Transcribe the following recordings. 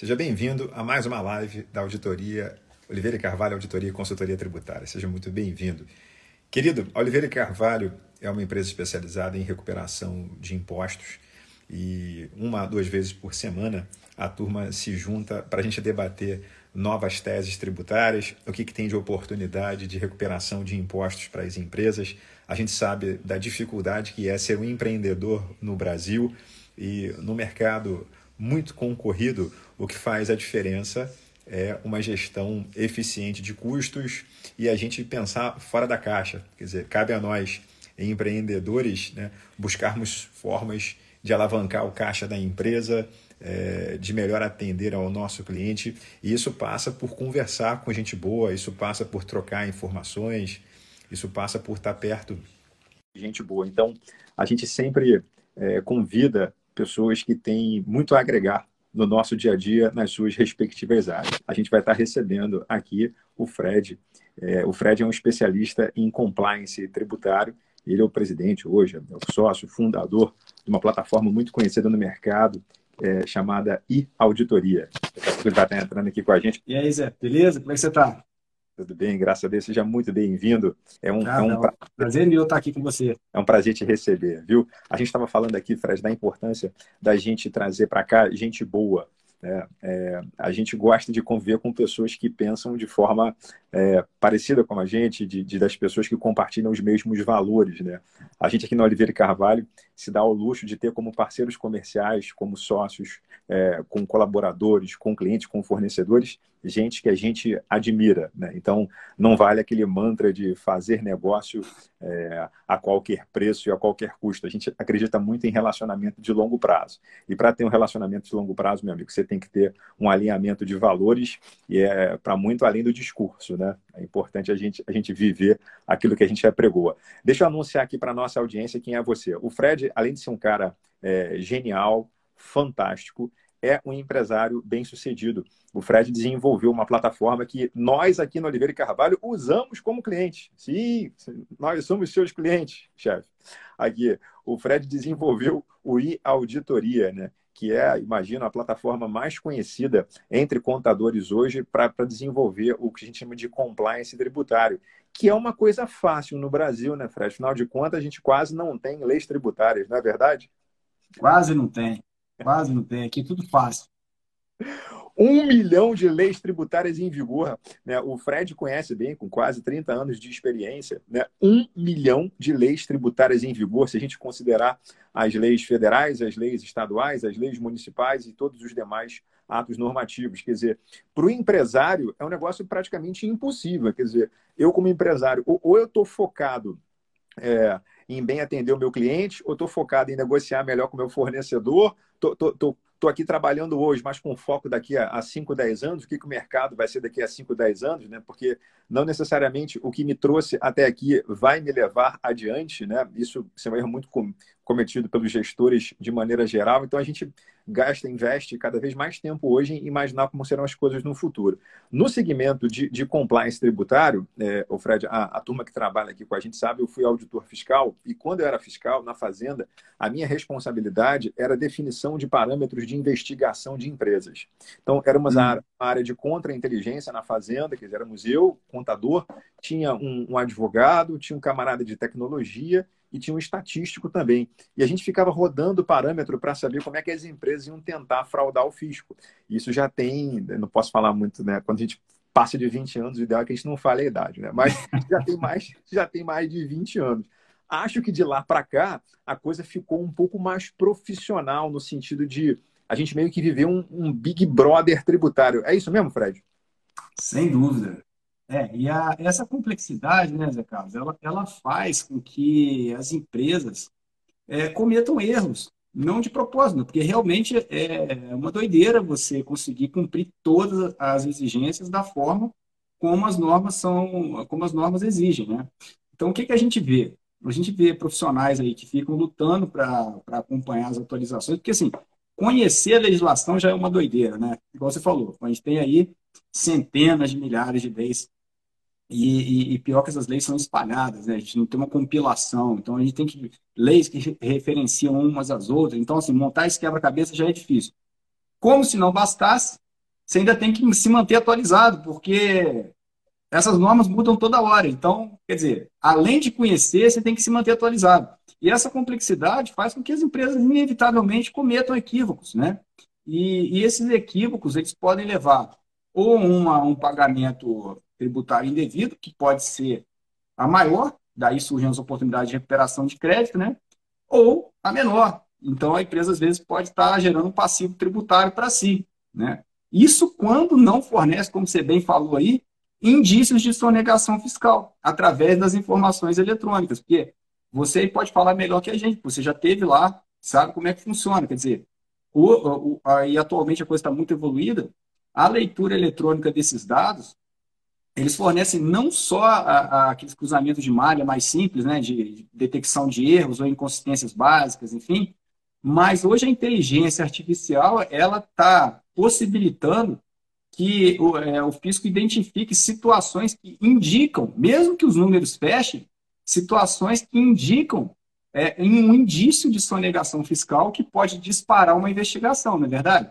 Seja bem-vindo a mais uma live da auditoria Oliveira e Carvalho, Auditoria e Consultoria Tributária. Seja muito bem-vindo. Querido, Oliveira e Carvalho é uma empresa especializada em recuperação de impostos e uma, duas vezes por semana a turma se junta para a gente debater novas teses tributárias, o que, que tem de oportunidade de recuperação de impostos para as empresas. A gente sabe da dificuldade que é ser um empreendedor no Brasil e no mercado muito concorrido, o que faz a diferença é uma gestão eficiente de custos e a gente pensar fora da caixa. Quer dizer, cabe a nós, empreendedores, né, buscarmos formas de alavancar o caixa da empresa, é, de melhor atender ao nosso cliente. E isso passa por conversar com gente boa, isso passa por trocar informações, isso passa por estar perto de gente boa. Então, a gente sempre é, convida pessoas que têm muito a agregar no nosso dia a dia nas suas respectivas áreas. A gente vai estar recebendo aqui o Fred. É, o Fred é um especialista em compliance tributário. Ele é o presidente hoje, é o sócio, fundador de uma plataforma muito conhecida no mercado é, chamada e-auditoria. Ele vai estar entrando aqui com a gente. E aí, Zé, beleza? Como é que você está? Tudo bem, graças a Deus. Seja muito bem-vindo. É um, ah, é um pra... prazer meu estar aqui com você. É um prazer te receber, viu? A gente estava falando aqui, Fred, da importância da gente trazer para cá gente boa, é, é, a gente gosta de conviver com pessoas que pensam de forma é, parecida com a gente, de, de, das pessoas que compartilham os mesmos valores. Né? A gente aqui na Oliveira e Carvalho se dá ao luxo de ter como parceiros comerciais, como sócios, é, com colaboradores, com clientes, com fornecedores, gente que a gente admira. Né? Então, não vale aquele mantra de fazer negócio é, a qualquer preço e a qualquer custo. A gente acredita muito em relacionamento de longo prazo. E para ter um relacionamento de longo prazo, meu amigo, você tem que ter um alinhamento de valores e é para muito além do discurso. Né? É importante a gente, a gente viver aquilo que a gente apregoa. Deixa eu anunciar aqui para a nossa audiência quem é você. O Fred, além de ser um cara é, genial, fantástico, é um empresário bem sucedido. O Fred desenvolveu uma plataforma que nós aqui no Oliveira e Carvalho usamos como cliente. Sim, nós somos seus clientes, chefe. Aqui, o Fred desenvolveu o e-auditoria, né? Que é, imagino, a plataforma mais conhecida entre contadores hoje para desenvolver o que a gente chama de compliance tributário, que é uma coisa fácil no Brasil, né, Fred? Afinal de contas, a gente quase não tem leis tributárias, não é verdade? Quase não tem. Quase não tem. Aqui tudo fácil. Um milhão de leis tributárias em vigor. Né? O Fred conhece bem, com quase 30 anos de experiência. Né? Um milhão de leis tributárias em vigor, se a gente considerar as leis federais, as leis estaduais, as leis municipais e todos os demais atos normativos. Quer dizer, para o empresário é um negócio praticamente impossível. Quer dizer, eu como empresário, ou, eu estou focado é, em bem atender o meu cliente, ou estou focado em negociar melhor com o meu fornecedor, estou aqui trabalhando hoje, mas com foco daqui a 5, 10 anos, o que, que o mercado vai ser daqui a 5, 10 anos, né? porque não necessariamente o que me trouxe até aqui vai me levar adiante, né? isso, isso é um erro muito cometido pelos gestores de maneira geral, então a gente gasta, investe cada vez mais tempo hoje em imaginar como serão as coisas no futuro. No segmento de, de compliance tributário, é, o Fred, a, a, turma que trabalha aqui com a gente sabe, eu fui auditor fiscal e quando eu era fiscal na Fazenda, a minha responsabilidade era a definição de parâmetros de investigação de empresas. Então, éramos hum. a área de contra-inteligência na Fazenda, que éramos eu, contador, tinha um, um advogado, tinha um camarada de tecnologia e tinha um estatístico também. E a gente ficava rodando parâmetro para saber como é que as empresas iam tentar fraudar o fisco. Isso já tem, não posso falar muito, né? Quando a gente passa de 20 anos, o ideal é que a gente não fale a idade, né? Mas já tem mais, já tem mais de 20 anos. Acho que de lá para cá a coisa ficou um pouco mais profissional no sentido de a gente meio que viver um, um Big Brother tributário. É isso mesmo, Fred? Sem dúvida. É, e a, essa complexidade, né, Zé Carlos, ela, ela faz com que as empresas é, cometam erros, não de propósito, porque realmente é uma doideira você conseguir cumprir todas as exigências da forma como as normas são, como as normas exigem, né? Então, o que, que a gente vê? A gente vê profissionais aí que ficam lutando para acompanhar as atualizações, porque assim, conhecer a legislação já é uma doideira, né? Igual você falou, a gente tem aí centenas de milhares de leis e, e, e, pior que essas leis são espalhadas, né? A gente não tem uma compilação, então a gente tem que leis que referenciam umas às outras. Então, assim, montar esse quebra-cabeça já é difícil. Como se não bastasse, você ainda tem que se manter atualizado, porque essas normas mudam toda hora. Então, quer dizer, além de conhecer, você tem que se manter atualizado. E essa complexidade faz com que as empresas inevitavelmente cometam equívocos, né? E, e esses equívocos eles podem levar ou uma, um pagamento tributário indevido, que pode ser a maior, daí surgem as oportunidades de recuperação de crédito, né? Ou a menor. Então a empresa às vezes pode estar gerando um passivo tributário para si, né? Isso quando não fornece, como você bem falou aí, indícios de sonegação fiscal através das informações eletrônicas, porque você pode falar melhor que a gente, você já teve lá, sabe como é que funciona, quer dizer, o, o, aí atualmente a coisa está muito evoluída, a leitura eletrônica desses dados, eles fornecem não só a, a, aqueles cruzamentos de malha mais simples, né, de, de detecção de erros ou inconsistências básicas, enfim, mas hoje a inteligência artificial ela está possibilitando que o, é, o fisco identifique situações que indicam, mesmo que os números fechem, situações que indicam é, um indício de sonegação fiscal que pode disparar uma investigação, não é verdade?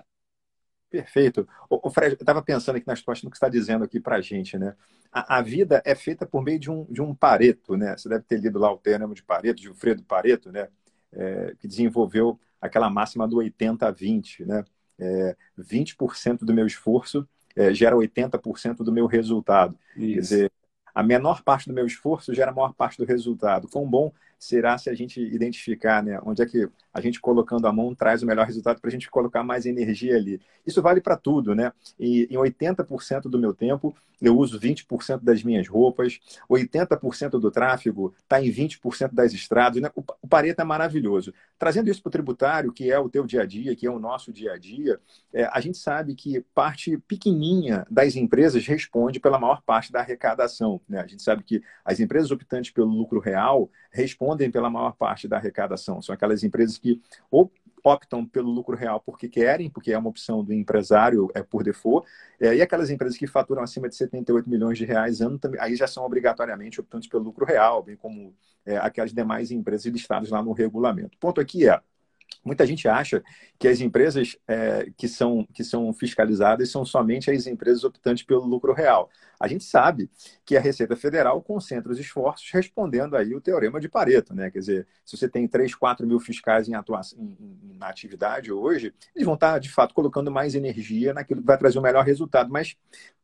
Perfeito. O, Fred, eu estava pensando aqui na situação do que está dizendo aqui para a gente, né? A, a, vida é feita por meio de um, de um Pareto, né? Você deve ter lido lá o termo de Pareto, de Fredo Pareto, né? É, que desenvolveu aquela máxima do 80 a 20, né? É, 20% do meu esforço é, gera 80% do meu resultado. Isso. Quer dizer, a menor parte do meu esforço gera a maior parte do resultado. Quão bom será se a gente identificar né, onde é que a gente colocando a mão traz o melhor resultado para a gente colocar mais energia ali. Isso vale para tudo, né? E em 80% do meu tempo, eu uso 20% das minhas roupas, 80% do tráfego está em 20% das estradas. Né? O Pareto é maravilhoso. Trazendo isso para o tributário, que é o teu dia a dia, que é o nosso dia a dia, é, a gente sabe que parte pequenininha das empresas responde pela maior parte da arrecadação. Né? A gente sabe que as empresas optantes pelo lucro real respondem pela maior parte da arrecadação. São aquelas empresas que ou optam pelo lucro real porque querem, porque é uma opção do empresário é por default, é, e aquelas empresas que faturam acima de 78 milhões de reais ano, também, aí já são obrigatoriamente optantes pelo lucro real, bem como é, aquelas demais empresas listadas lá no regulamento. O ponto aqui é, Muita gente acha que as empresas é, que, são, que são fiscalizadas são somente as empresas optantes pelo lucro real. A gente sabe que a Receita Federal concentra os esforços respondendo aí o teorema de Pareto, né? Quer dizer, se você tem 3, 4 mil fiscais em atuação, em, na atividade hoje, eles vão estar, de fato, colocando mais energia naquilo que vai trazer o melhor resultado. Mas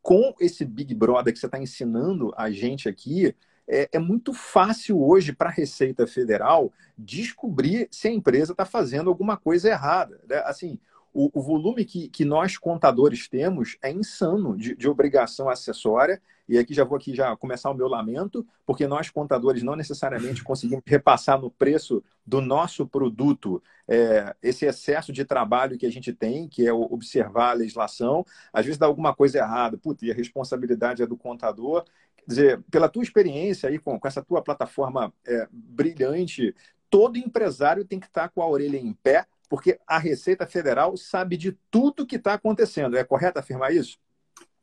com esse Big Brother que você está ensinando a gente aqui, é, é muito fácil hoje para a Receita Federal descobrir se a empresa está fazendo alguma coisa errada. Né? Assim, o, o, volume que, que nós contadores temos é insano de, de obrigação acessória e aqui já vou aqui já começar o meu lamento, porque nós contadores não necessariamente conseguimos repassar no preço do nosso produto é, esse excesso de trabalho que a gente tem, que é observar a legislação. Às vezes dá alguma coisa errada, e a responsabilidade é do contador. Quer dizer, pela tua experiência aí com, com essa tua plataforma é, brilhante, todo empresário tem que estar com a orelha em pé, porque a Receita Federal sabe de tudo que está acontecendo. É correto afirmar isso?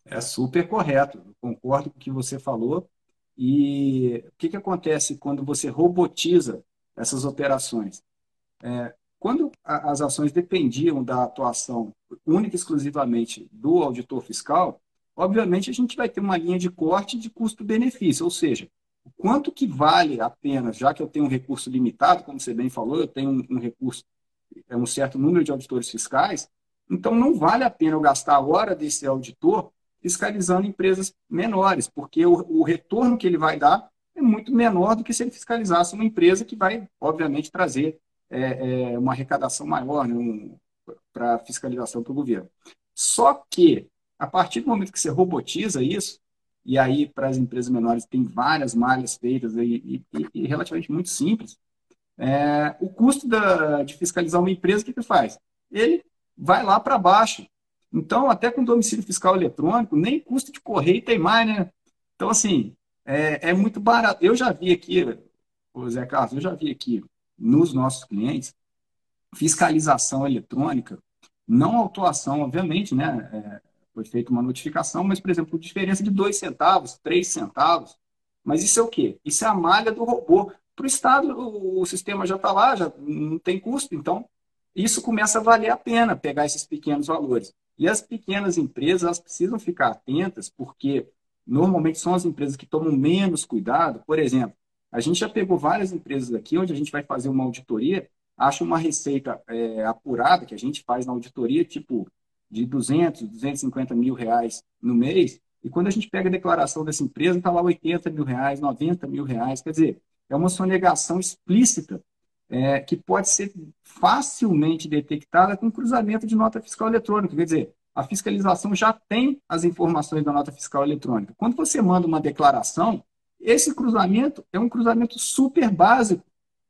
É super correto. concordo com o que você falou. E o que, que acontece quando você robotiza essas operações? É, quando as ações dependiam da atuação única e exclusivamente do auditor fiscal, obviamente a gente vai ter uma linha de corte de custo-benefício, ou seja, quanto que vale a pena, já que eu tenho um recurso limitado, como você bem falou, eu tenho um, um recurso, é um certo número de auditores fiscais, então não vale a pena eu gastar a hora desse auditor fiscalizando empresas menores, porque o, o retorno que ele vai dar é muito menor do que se ele fiscalizasse uma empresa que vai, obviamente, trazer é, é, uma arrecadação maior né, um, para fiscalização para o governo. Só que a partir do momento que você robotiza isso, e aí para as empresas menores tem várias malhas feitas e, e, e relativamente muito simples, é, o custo da, de fiscalizar uma empresa, o que, que faz? Ele vai lá para baixo. Então, até com domicílio fiscal eletrônico, nem custo de correio tem mais, né? Então, assim, é, é muito barato. Eu já vi aqui, Zé Carlos, eu já vi aqui nos nossos clientes fiscalização eletrônica, não autuação, obviamente, né? É, foi feita uma notificação, mas, por exemplo, diferença de dois centavos, três centavos. Mas isso é o quê? Isso é a malha do robô. Para o Estado, o sistema já está lá, já não tem custo. Então, isso começa a valer a pena pegar esses pequenos valores. E as pequenas empresas, elas precisam ficar atentas, porque normalmente são as empresas que tomam menos cuidado. Por exemplo, a gente já pegou várias empresas aqui, onde a gente vai fazer uma auditoria, acha uma receita é, apurada, que a gente faz na auditoria, tipo de 200, 250 mil reais no mês, e quando a gente pega a declaração dessa empresa, está lá 80 mil reais, 90 mil reais. Quer dizer, é uma sonegação explícita é, que pode ser facilmente detectada com cruzamento de nota fiscal eletrônica. Quer dizer, a fiscalização já tem as informações da nota fiscal eletrônica. Quando você manda uma declaração, esse cruzamento é um cruzamento super básico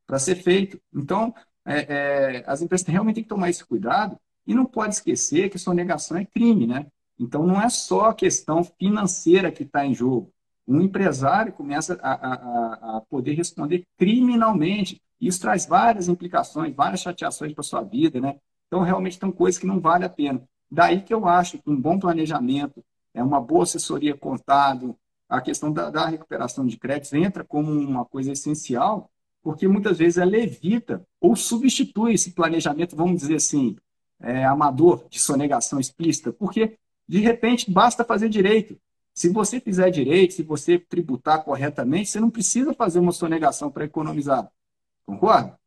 para ser feito. Então, é, é, as empresas realmente têm que tomar esse cuidado e não pode esquecer que sonegação é crime, né? Então, não é só a questão financeira que está em jogo. Um empresário começa a, a, a, poder responder criminalmente. Isso traz várias implicações, várias chateações para sua vida, né? Então, realmente, são coisas que não vale a pena. Daí que eu acho que um bom planejamento, é uma boa assessoria contábil, a questão da, da recuperação de créditos entra como uma coisa essencial, porque muitas vezes ela evita ou substitui esse planejamento, vamos dizer assim, é, amador, de sonegação explícita, porque de repente basta fazer direito. Se você fizer direito, se você tributar corretamente, você não precisa fazer uma sonegação para economizar. Concorda?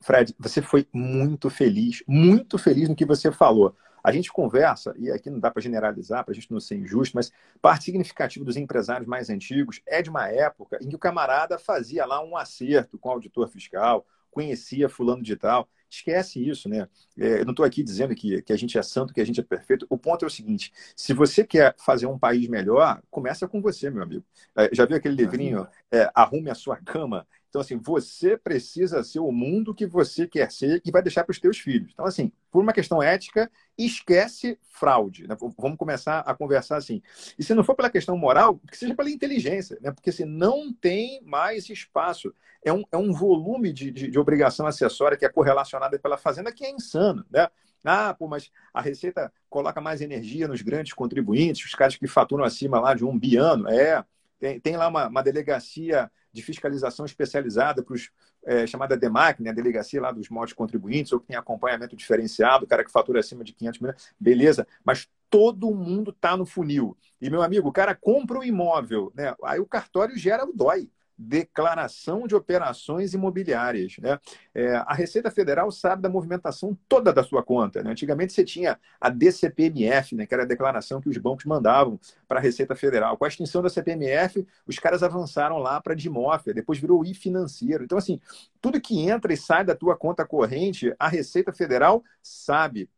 Fred, você foi muito feliz, muito feliz no que você falou. A gente conversa, e aqui não dá para generalizar, para a gente não ser injusto, mas parte significativa dos empresários mais antigos é de uma época em que o camarada fazia lá um acerto com o auditor fiscal, conhecia fulano de tal. Esquece isso, né? É, eu não estou aqui dizendo que, que a gente é santo, que a gente é perfeito. O ponto é o seguinte: se você quer fazer um país melhor, começa com você, meu amigo. É, já viu aquele livrinho é, Arrume a Sua Cama? Então, assim, você precisa ser o mundo que você quer ser e vai deixar para os teus filhos. Então, assim, por uma questão ética, esquece fraude. Né? Vamos começar a conversar assim. E se não for pela questão moral, que seja pela inteligência, né? porque assim, não tem mais espaço. É um, é um volume de, de, de obrigação acessória que é correlacionada pela Fazenda que é insano. Né? Ah, pô, mas a Receita coloca mais energia nos grandes contribuintes, os caras que faturam acima lá de um biano. É, tem, tem lá uma, uma delegacia de fiscalização especializada para os é, chamada DEMAC, né, delegacia lá dos modos contribuintes, ou que tem acompanhamento diferenciado, o cara que fatura acima de 500 mil, beleza, mas todo mundo está no funil. E, meu amigo, o cara compra um imóvel, né, aí o cartório gera o DOI declaração de operações imobiliárias. Né? É, a Receita Federal sabe da movimentação toda da sua conta. Né? Antigamente você tinha a DCPMF, né, que era a declaração que os bancos mandavam para a Receita Federal. Com a extinção da CPMF, os caras avançaram lá para a DIMOF, depois virou I financeiro. Então, assim, tudo que entra e sai da tua conta corrente, a Receita Federal sabe.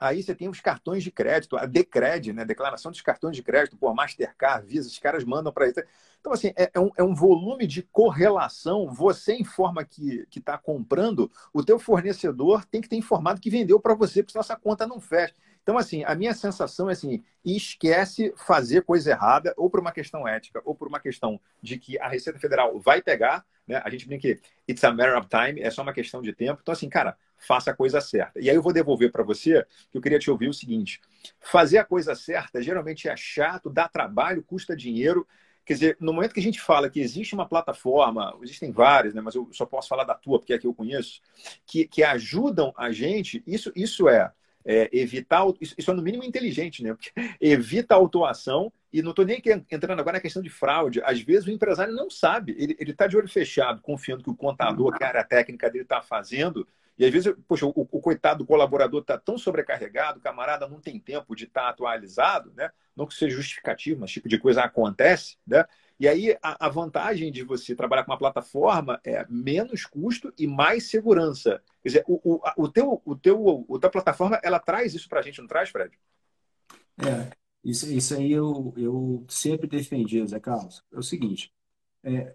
Aí você tem os cartões de crédito, a Decred, né? Declaração dos cartões de crédito, por Mastercard, Visa, os caras mandam para isso. Então, assim, é, é, um, é, um, volume de correlação. Você informa que está comprando, o teu fornecedor tem que ter informado que vendeu para você, porque senão essa conta não fecha. Então, assim, a minha sensação é assim, esquece fazer coisa errada, ou por uma questão ética, ou por uma questão de que a Receita Federal vai pegar, né? A gente brinca que it's a matter of time, é só uma questão de tempo. Então, assim, cara, faça a coisa certa. E aí eu vou devolver para você, que eu queria te ouvir o seguinte: fazer a coisa certa geralmente é chato, dá trabalho, custa dinheiro. Quer dizer, no momento que a gente fala que existe uma plataforma, existem várias, né, mas eu só posso falar da tua, porque é que eu conheço, que, que ajudam a gente, isso, isso é é, evitar, isso, isso, é no mínimo inteligente, né? Porque evita a autuação e não estou nem entrando agora na questão de fraude. Às vezes o empresário não sabe, ele está de olho fechado, confiando que o contador, que a área técnica dele está fazendo, e às vezes, poxa, o, o coitado do colaborador está tão sobrecarregado, o camarada não tem tempo de estar tá atualizado, né? Não que seja justificativo, mas tipo de coisa acontece, né? E aí a, a, vantagem de você trabalhar com uma plataforma é menos custo e mais segurança. Quer dizer, o, o, o teu, o teu, o tua plataforma, ela traz isso para a gente, não traz, Fred? É, isso, isso aí eu, eu sempre defendi, Zé Carlos. É o seguinte, é,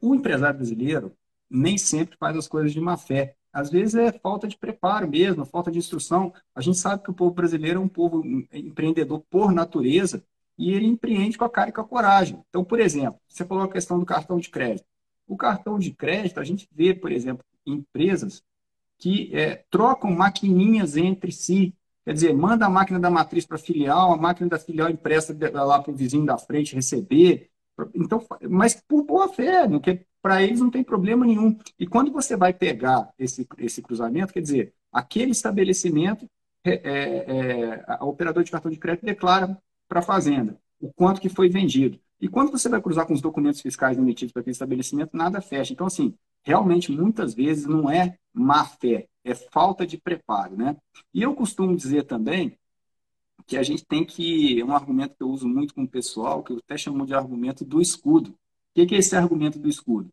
o empresário brasileiro nem sempre faz as coisas de má fé. Às vezes é falta de preparo mesmo, falta de instrução. A gente sabe que o povo brasileiro é um povo empreendedor por natureza, e ele empreende com a cara e com a coragem. Então, por exemplo, você falou a questão do cartão de crédito. O cartão de crédito, a gente vê, por exemplo, empresas que é, trocam maquininhas entre si. Quer dizer, manda a máquina da matriz para a filial, a máquina da filial empresta lá para o vizinho da frente receber. Então, mas por boa fé, porque para eles não tem problema nenhum. E quando você vai pegar esse, esse cruzamento, quer dizer, aquele estabelecimento é, é, a operador de cartão de crédito declara para a fazenda o quanto que foi vendido. E quando você vai cruzar com os documentos fiscais emitidos para aquele estabelecimento, nada fecha. Então, assim, realmente, muitas vezes não é má fé, é falta de preparo, né? E eu costumo dizer também que a gente tem que, é um argumento que eu uso muito com o pessoal, que eu até chamo de argumento do escudo. O que é esse argumento do escudo?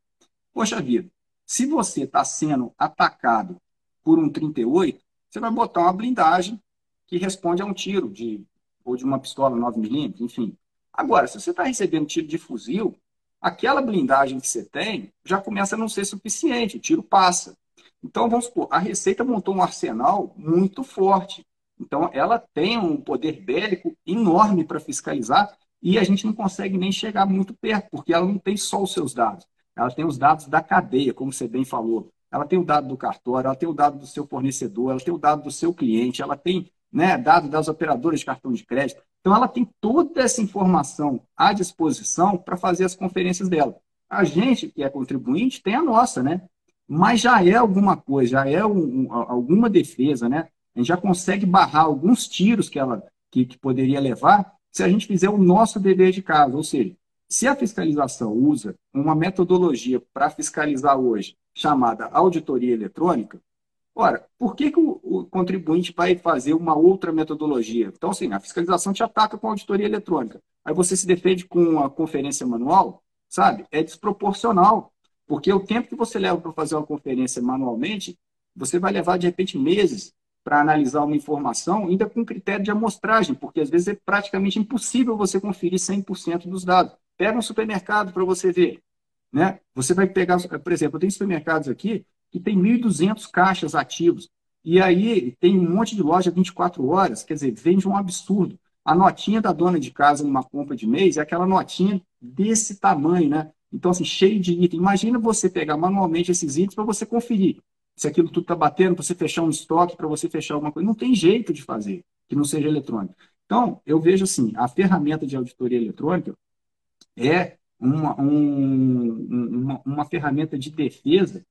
Poxa vida, se você está sendo atacado por um 38, você vai botar uma blindagem que responde a um tiro de ou de uma pistola 9mm, enfim. Agora, se você está recebendo tiro de fuzil, aquela blindagem que você tem já começa a não ser suficiente, o tiro passa. Então, vamos supor, a Receita montou um arsenal muito forte. Então, ela tem um poder bélico enorme para fiscalizar e a gente não consegue nem chegar muito perto, porque ela não tem só os seus dados. Ela tem os dados da cadeia, como você bem falou. Ela tem o dado do cartório, ela tem o dado do seu fornecedor, ela tem o dado do seu cliente, ela tem né, dado das operadoras de cartão de crédito. Então, ela tem toda essa informação à disposição para fazer as conferências dela. A gente, que é contribuinte, tem a nossa, né? Mas já é alguma coisa, já é um, um, alguma defesa, né? A gente já consegue barrar alguns tiros que ela que, que poderia levar se a gente fizer o nosso dever de casa. Ou seja, se a fiscalização usa uma metodologia para fiscalizar hoje, chamada auditoria eletrônica, Ora, por que, que o, o, contribuinte vai fazer uma outra metodologia? Então, assim, a fiscalização te ataca com a auditoria eletrônica. Aí você se defende com a conferência manual, sabe? É desproporcional. Porque o tempo que você leva para fazer uma conferência manualmente, você vai levar, de repente, meses para analisar uma informação, ainda com critério de amostragem, porque às vezes é praticamente impossível você conferir 100% dos dados. Pega um supermercado para você ver. Né? Você vai pegar, por exemplo, tenho supermercados aqui que tem 1.200 caixas ativos. E aí tem um monte de loja 24 horas, quer dizer, vende um absurdo. A notinha da dona de casa numa compra de mês é aquela notinha desse tamanho, né? Então, assim, cheio de item. Imagina você pegar manualmente esses itens para você conferir se aquilo tudo está batendo, para você fechar um estoque, para você fechar alguma coisa. Não tem jeito de fazer que não seja eletrônico. Então, eu vejo assim, a ferramenta de auditoria eletrônica é uma, um, uma, uma ferramenta de defesa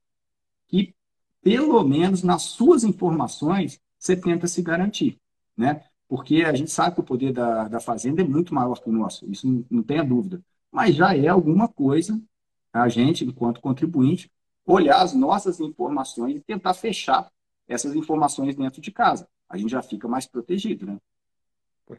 que, pelo menos nas suas informações, você tenta se garantir, né? Porque a gente sabe que o poder da, da fazenda é muito maior que o nosso, isso não, não tenha dúvida. Mas já é alguma coisa a gente, enquanto contribuinte, olhar as nossas informações e tentar fechar essas informações dentro de casa. A gente já fica mais protegido, né?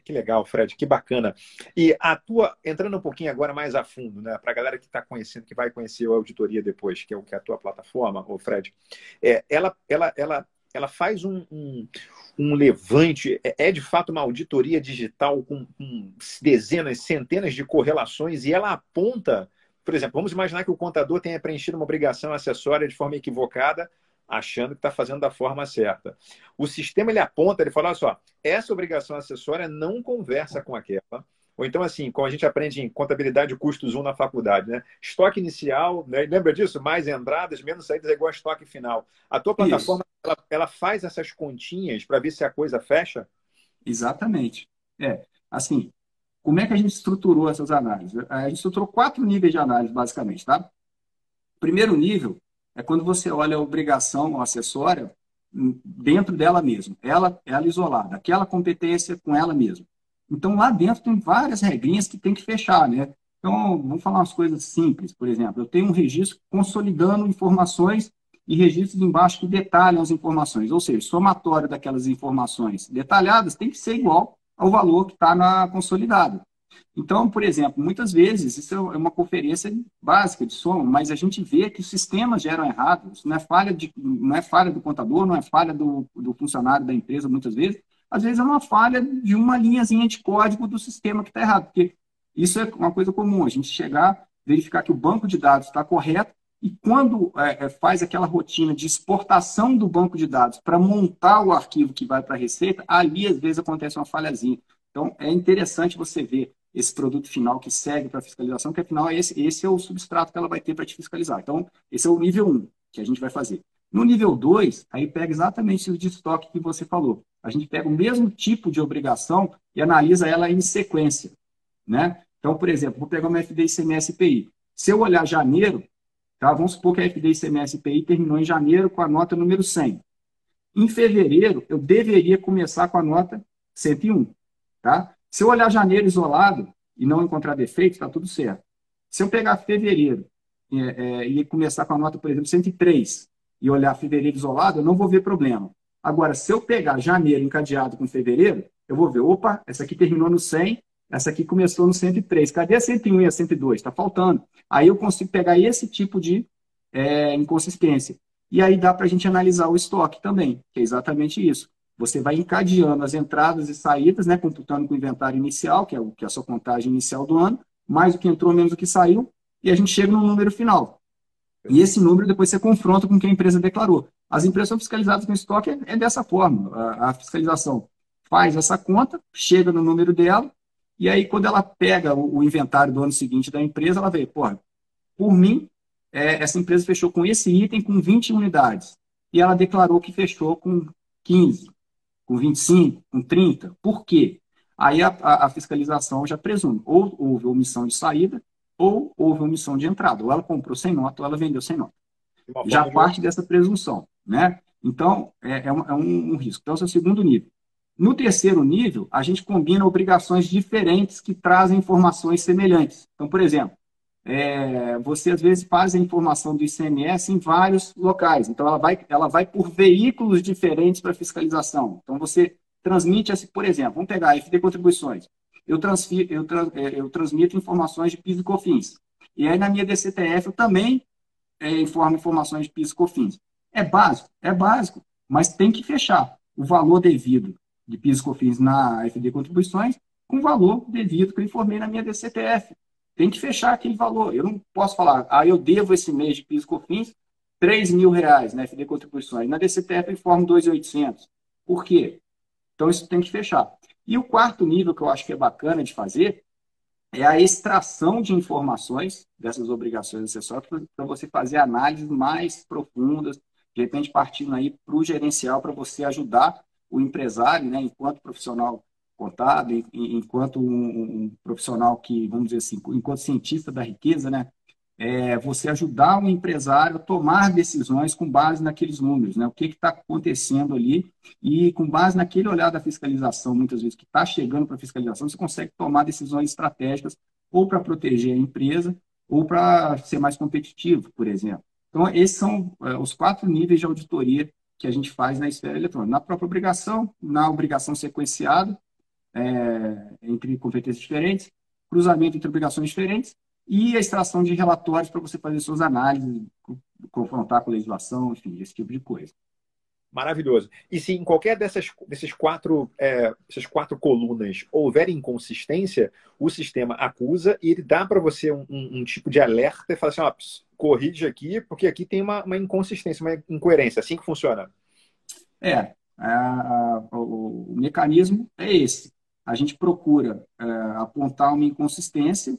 Que legal, Fred, que bacana. E a tua, entrando um pouquinho agora mais a fundo, né, para a galera que está conhecendo, que vai conhecer a auditoria depois, que é o que é a tua plataforma, o Fred, é, ela, ela, ela, ela faz um, um, um levante, é, é, de fato uma auditoria digital com, com dezenas, centenas de correlações e ela aponta, por exemplo, vamos imaginar que o contador tenha preenchido uma obrigação acessória de forma equivocada achando que está fazendo da forma certa. O sistema ele aponta, ele fala, olha só, essa obrigação acessória não conversa com aquela. Ou então, assim, como a gente aprende em contabilidade de custos 1 na faculdade, né? Estoque inicial, né? lembra disso? Mais entradas, menos saídas é igual a estoque final. A tua plataforma, ela, ela, faz essas continhas para ver se a coisa fecha? Exatamente. É, assim, como é que a gente estruturou essas análises? A gente estruturou quatro níveis de análise, basicamente, tá? Primeiro nível é quando você olha a obrigação acessória dentro dela mesma, ela, ela isolada, aquela competência com ela mesma. Então, lá dentro tem várias regrinhas que tem que fechar, né? Então, vamos falar umas coisas simples, por exemplo, eu tenho um registro consolidando informações e registros embaixo que detalham as informações, ou seja, somatório daquelas informações detalhadas tem que ser igual ao valor que está na consolidada. Então, por exemplo, muitas vezes, isso é uma conferência básica de soma, mas a gente vê que os sistemas geram errado. Isso não é falha, de, não é falha do contador, não é falha do, do funcionário da empresa, muitas vezes. Às vezes é uma falha de uma linhazinha de código do sistema que está errado, porque isso é uma coisa comum, a gente chegar, verificar que o banco de dados está correto, e quando é, é faz aquela rotina de exportação do banco de dados para montar o arquivo que vai para a Receita, ali às vezes acontece uma falhazinha. Então, é interessante você ver esse produto final que segue para fiscalização, que afinal é esse, esse é o substrato que ela vai ter para te fiscalizar. Então, esse é o nível 1 que a gente vai fazer. No nível 2, aí pega exatamente o de estoque que você falou. A gente pega o mesmo tipo de obrigação e analisa ela em sequência. Né? Então, por exemplo, vou pegar uma FD ICMS PI. Se eu olhar janeiro, tá? vamos supor que a FD ICMS PI terminou em janeiro com a nota número 100. Em fevereiro, eu deveria começar com a nota 101, tá? Se eu olhar janeiro isolado e não encontrar defeito, está tudo certo. Se eu pegar fevereiro é, é, e começar com a nota, por exemplo, 103, e olhar fevereiro isolado, eu não vou ver problema. Agora, se eu pegar janeiro encadeado com fevereiro, eu vou ver, opa, essa aqui terminou no 100, essa aqui começou no 103. Cadê a 101 e a 102? Está faltando. Aí eu consigo pegar esse tipo de é, inconsistência. E aí dá para a gente analisar o estoque também, que é exatamente isso. Você vai encadeando as entradas e saídas, né, computando com o inventário inicial, que é, o, que é a sua contagem inicial do ano, mais o que entrou, menos o que saiu, e a gente chega no número final. E esse número depois você confronta com o que a empresa declarou. As empresas são fiscalizadas com estoque é, é dessa forma. A, a, fiscalização faz essa conta, chega no número dela, e aí quando ela pega o, o inventário do ano seguinte da empresa, ela vê, porra, por mim, é, essa empresa fechou com esse item com 20 unidades. E ela declarou que fechou com 15, com 25, com 30. Por quê? Aí a, a, a fiscalização já presume ou houve omissão de saída ou houve omissão de entrada. Ou ela comprou sem nota ou ela vendeu sem nota. Já parte dessa presunção. Né? Então, é, é, um, é um, um risco. Então, esse é o segundo nível. No terceiro nível, a gente combina obrigações diferentes que trazem informações semelhantes. Então, por exemplo, é, você às vezes faz a informação do ICMS em vários locais. Então, ela vai, ela vai por veículos diferentes para fiscalização. Então, você transmite, por exemplo, vamos pegar a FD Contribuições. Eu, transfiro, eu, é, eu transmito informações de PIS e COFINS. E aí, na minha DCTF, eu também é, informo informações de PIS e COFINS. É básico? É básico, mas tem que fechar o valor devido de PIS e COFINS na FD Contribuições com valor devido que eu informei na minha DCTF. Tem que fechar aquele valor. Eu não posso falar, ah, eu devo esse mês de PIS e COFINS 3 mil reais na FD Contribuições. Na DCTF eu informo 2.800. Por quê? Então isso tem que fechar. E o quarto nível que eu acho que é bacana de fazer é a extração de informações dessas obrigações acessórias para você fazer análises mais profundas, de repente partindo aí para o gerencial para você ajudar o empresário, né, enquanto profissional contábil, enquanto um, um, profissional que, vamos dizer assim, enquanto cientista da riqueza, né, é você ajudar o empresário a tomar decisões com base naqueles números, né, o que está acontecendo ali e com base naquele olhar da fiscalização, muitas vezes que está chegando para a fiscalização, você consegue tomar decisões estratégicas ou para proteger a empresa ou para ser mais competitivo, por exemplo. Então, esses são é, os quatro níveis de auditoria que a gente faz na esfera eletrônica. Na própria obrigação, na obrigação sequenciada, é, entre competências diferentes, cruzamento entre obrigações diferentes e a extração de relatórios para você fazer suas análises, confrontar com a legislação, enfim, esse tipo de coisa. Maravilhoso. E se em qualquer dessas, desses quatro, é, essas quatro colunas houver inconsistência, o sistema acusa e ele dá para você um, um, um, tipo de alerta e fala assim, ó, corrige aqui, porque aqui tem uma, uma inconsistência, uma incoerência. Assim que funciona. É, a, a, o, o, mecanismo é esse. A gente procura é, apontar uma inconsistência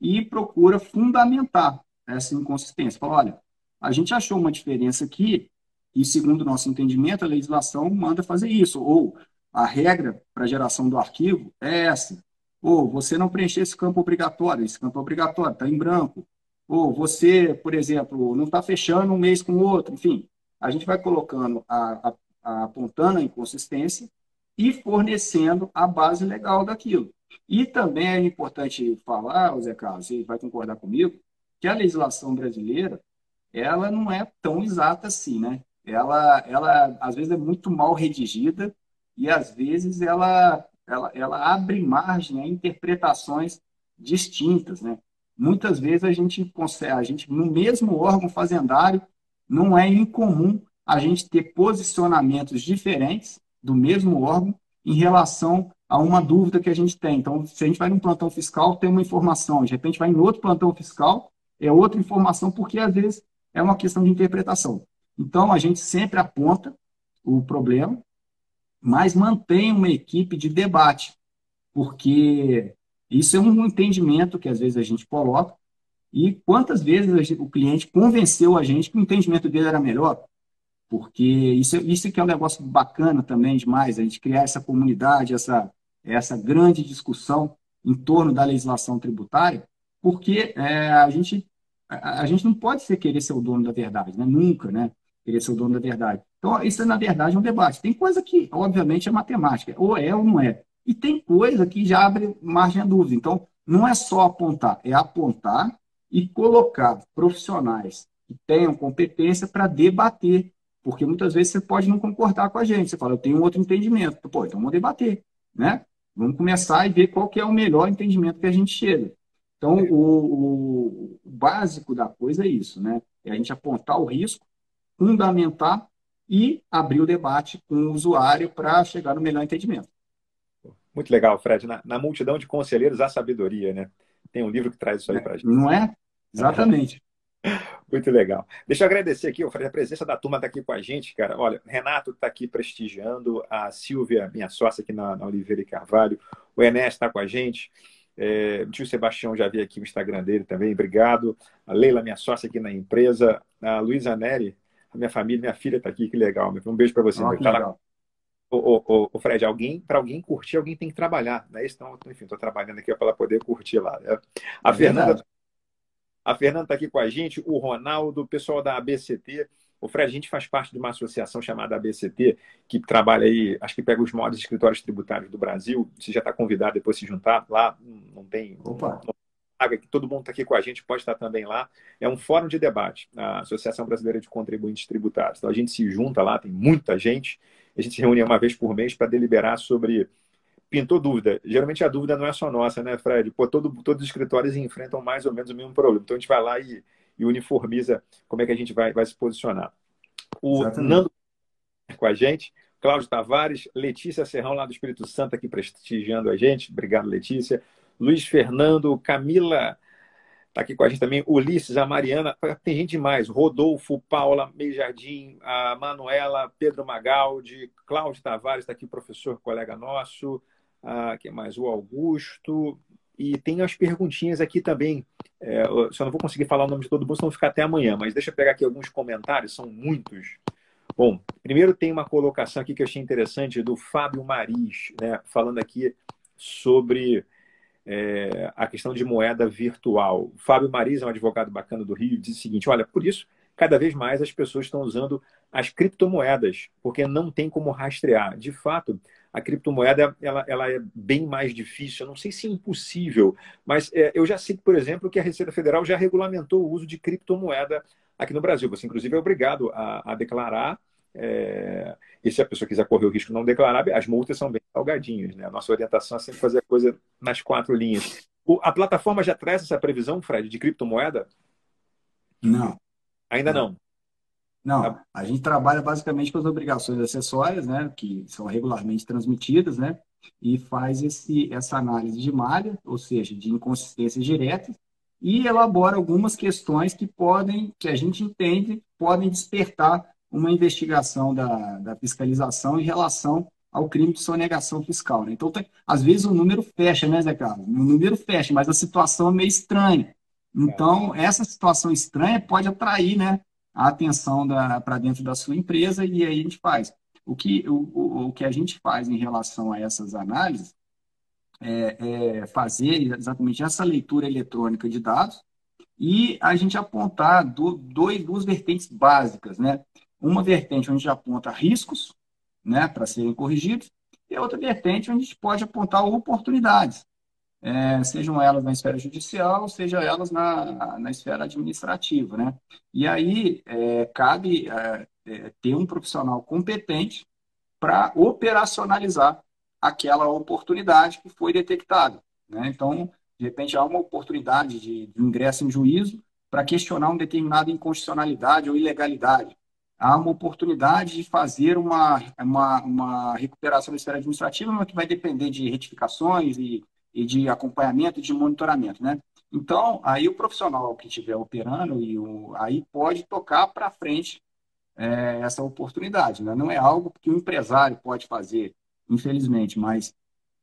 e procura fundamentar essa inconsistência. Fala, olha, a gente achou uma diferença aqui, e, segundo o nosso entendimento, a legislação manda fazer isso. Ou a regra para geração do arquivo é essa. Ou você não preencher esse campo obrigatório, esse campo obrigatório está em branco. Ou você, por exemplo, não está fechando um mês com o outro. Enfim, a gente vai colocando, a, a, a, apontando a inconsistência e fornecendo a base legal daquilo. E também é importante falar, Zé Carlos, você vai concordar comigo, que a legislação brasileira ela não é tão exata assim, né? ela, ela às vezes é muito mal redigida e às vezes ela, ela, ela abre margem a interpretações distintas, né? Muitas vezes a gente consegue, a gente no mesmo órgão fazendário não é incomum a gente ter posicionamentos diferentes do mesmo órgão em relação a uma dúvida que a gente tem. Então, se a gente vai num plantão fiscal, tem uma informação, de repente vai em outro plantão fiscal, é outra informação, porque às vezes é uma questão de interpretação. Então, a gente sempre aponta o problema, mas mantém uma equipe de debate, porque isso é um entendimento que às vezes a gente coloca, e quantas vezes gente, o cliente convenceu a gente que o entendimento dele era melhor, porque isso, isso que é um negócio bacana também demais, a gente criar essa comunidade, essa, essa grande discussão em torno da legislação tributária, porque é, a, gente, a, a gente não pode ser querer ser o dono da verdade, né? nunca, né? querer ser o dono da verdade. Então, isso, na verdade, é um debate. Tem coisa que, obviamente, é matemática, ou é ou não é. E tem coisa que já abre margem a dúvida. Então, não é só apontar, é apontar e colocar profissionais que tenham competência para debater. Porque muitas vezes você pode não concordar com a gente. Você fala, eu tenho um outro entendimento. Pô, então vamos debater, né? Vamos começar e ver qual que é o melhor entendimento que a gente chega. Então, o, o básico da coisa é isso, né? É a gente apontar o risco, fundamentar e abrir o debate com o usuário para chegar no melhor entendimento. Muito legal, Fred. Na, na, multidão de conselheiros há sabedoria, né? Tem um livro que traz isso aí para a gente. Não é? Exatamente. Muito legal. Deixa eu agradecer aqui, Fred, a presença da turma está aqui com a gente, cara. Olha, Renato está aqui prestigiando, a Silvia, minha sócia aqui na, na Oliveira e Carvalho, o Enes está com a gente, é, o tio Sebastião já vi aqui o Instagram dele também, obrigado. A Leila, minha sócia aqui na empresa, a Luísa Neri, a minha família, minha filha está aqui, que legal. Um beijo para você. Oh, tá legal. O, o, Fred, alguém para alguém curtir, alguém tem que trabalhar, né? Então, enfim, estou trabalhando aqui para ela poder curtir lá. Né? A é Fernanda, a Fernanda está aqui com a gente, o Ronaldo, o pessoal da ABCT. O Fred, a gente faz parte de uma associação chamada ABCT, que trabalha aí, acho que pega os maiores escritórios tributários do Brasil. Você já está convidado depois se juntar lá, não tem. Opa. Não, todo mundo está aqui com a gente, pode estar também lá. É um fórum de debate, a Associação Brasileira de Contribuintes Tributários. Então a gente se junta lá, tem muita gente, a gente se reúne uma vez por mês para deliberar sobre. Pintou dúvida. Geralmente a dúvida não é só nossa, né, Fred? Pô, todo, todos os escritórios enfrentam mais ou menos o mesmo problema. Então a gente vai lá e, e uniformiza como é que a gente vai, vai se posicionar. O Exatamente. Nando com a gente, Cláudio Tavares, Letícia Serrão, lá do Espírito Santo, aqui prestigiando a gente. Obrigado, Letícia. Luiz Fernando, Camila Está aqui com a gente também Ulisses, a Mariana, tem gente demais, Rodolfo, Paula, Meijardim, a Manuela, Pedro Magaldi, Cláudio Tavares, está aqui, professor, colega nosso, ah, que mais? O Augusto, e tem as perguntinhas aqui também. É, só não vou conseguir falar o nome de todo mundo, senão ficar até amanhã, mas deixa eu pegar aqui alguns comentários, são muitos. Bom, primeiro tem uma colocação aqui que eu achei interessante do Fábio Maris, né, falando aqui sobre é, a questão de moeda virtual. O Fábio Maris é um advogado bacana do Rio, diz o seguinte: olha, por isso, cada vez mais as pessoas estão usando as criptomoedas, porque não tem como rastrear. De fato, a criptomoeda ela, ela é bem mais difícil, eu não sei se é impossível, mas é, eu já sei, por exemplo, que a Receita Federal já regulamentou o uso de criptomoeda aqui no Brasil. Você, inclusive, é obrigado a, a declarar. É, e se a pessoa quiser correr o risco de não declarar, as multas são bem salgadinhas. Né? A nossa orientação é sempre fazer a coisa nas quatro linhas. O, a plataforma já traz essa previsão, Fred, de criptomoeda? Não. Ainda não. Não, tá. a gente trabalha basicamente com as obrigações acessórias, né, que são regularmente transmitidas, né, e faz esse, essa análise de malha, ou seja, de inconsistências diretas, e elabora algumas questões que podem, que a gente entende, podem despertar uma investigação da, da fiscalização em relação ao crime de sonegação fiscal. Né? Então, tem, às vezes o número fecha, né, Zé Carlos? O número fecha, mas a situação é meio estranha. Então, essa situação estranha pode atrair né, a atenção para dentro da sua empresa e aí a gente faz. O que, o, o que a gente faz em relação a essas análises é, é fazer exatamente essa leitura eletrônica de dados e a gente apontar do, dois, duas vertentes básicas, né? Uma vertente onde a gente aponta riscos né, para serem corrigidos, e outra vertente onde a gente pode apontar oportunidades, é, sejam elas na esfera judicial, sejam elas na, na esfera administrativa. Né? E aí é, cabe é, é ter um profissional competente para operacionalizar aquela oportunidade que foi detectada. Né? Então, de repente, há uma oportunidade de, de ingresso em juízo para questionar uma determinada inconstitucionalidade ou ilegalidade há uma oportunidade de fazer uma, uma, uma recuperação da esfera administrativa, mas que vai depender de retificações e, e de acompanhamento e de monitoramento, né? Então, aí o profissional que estiver operando, e o, aí pode tocar para frente é, essa oportunidade. Né? Não é algo que o empresário pode fazer, infelizmente, mas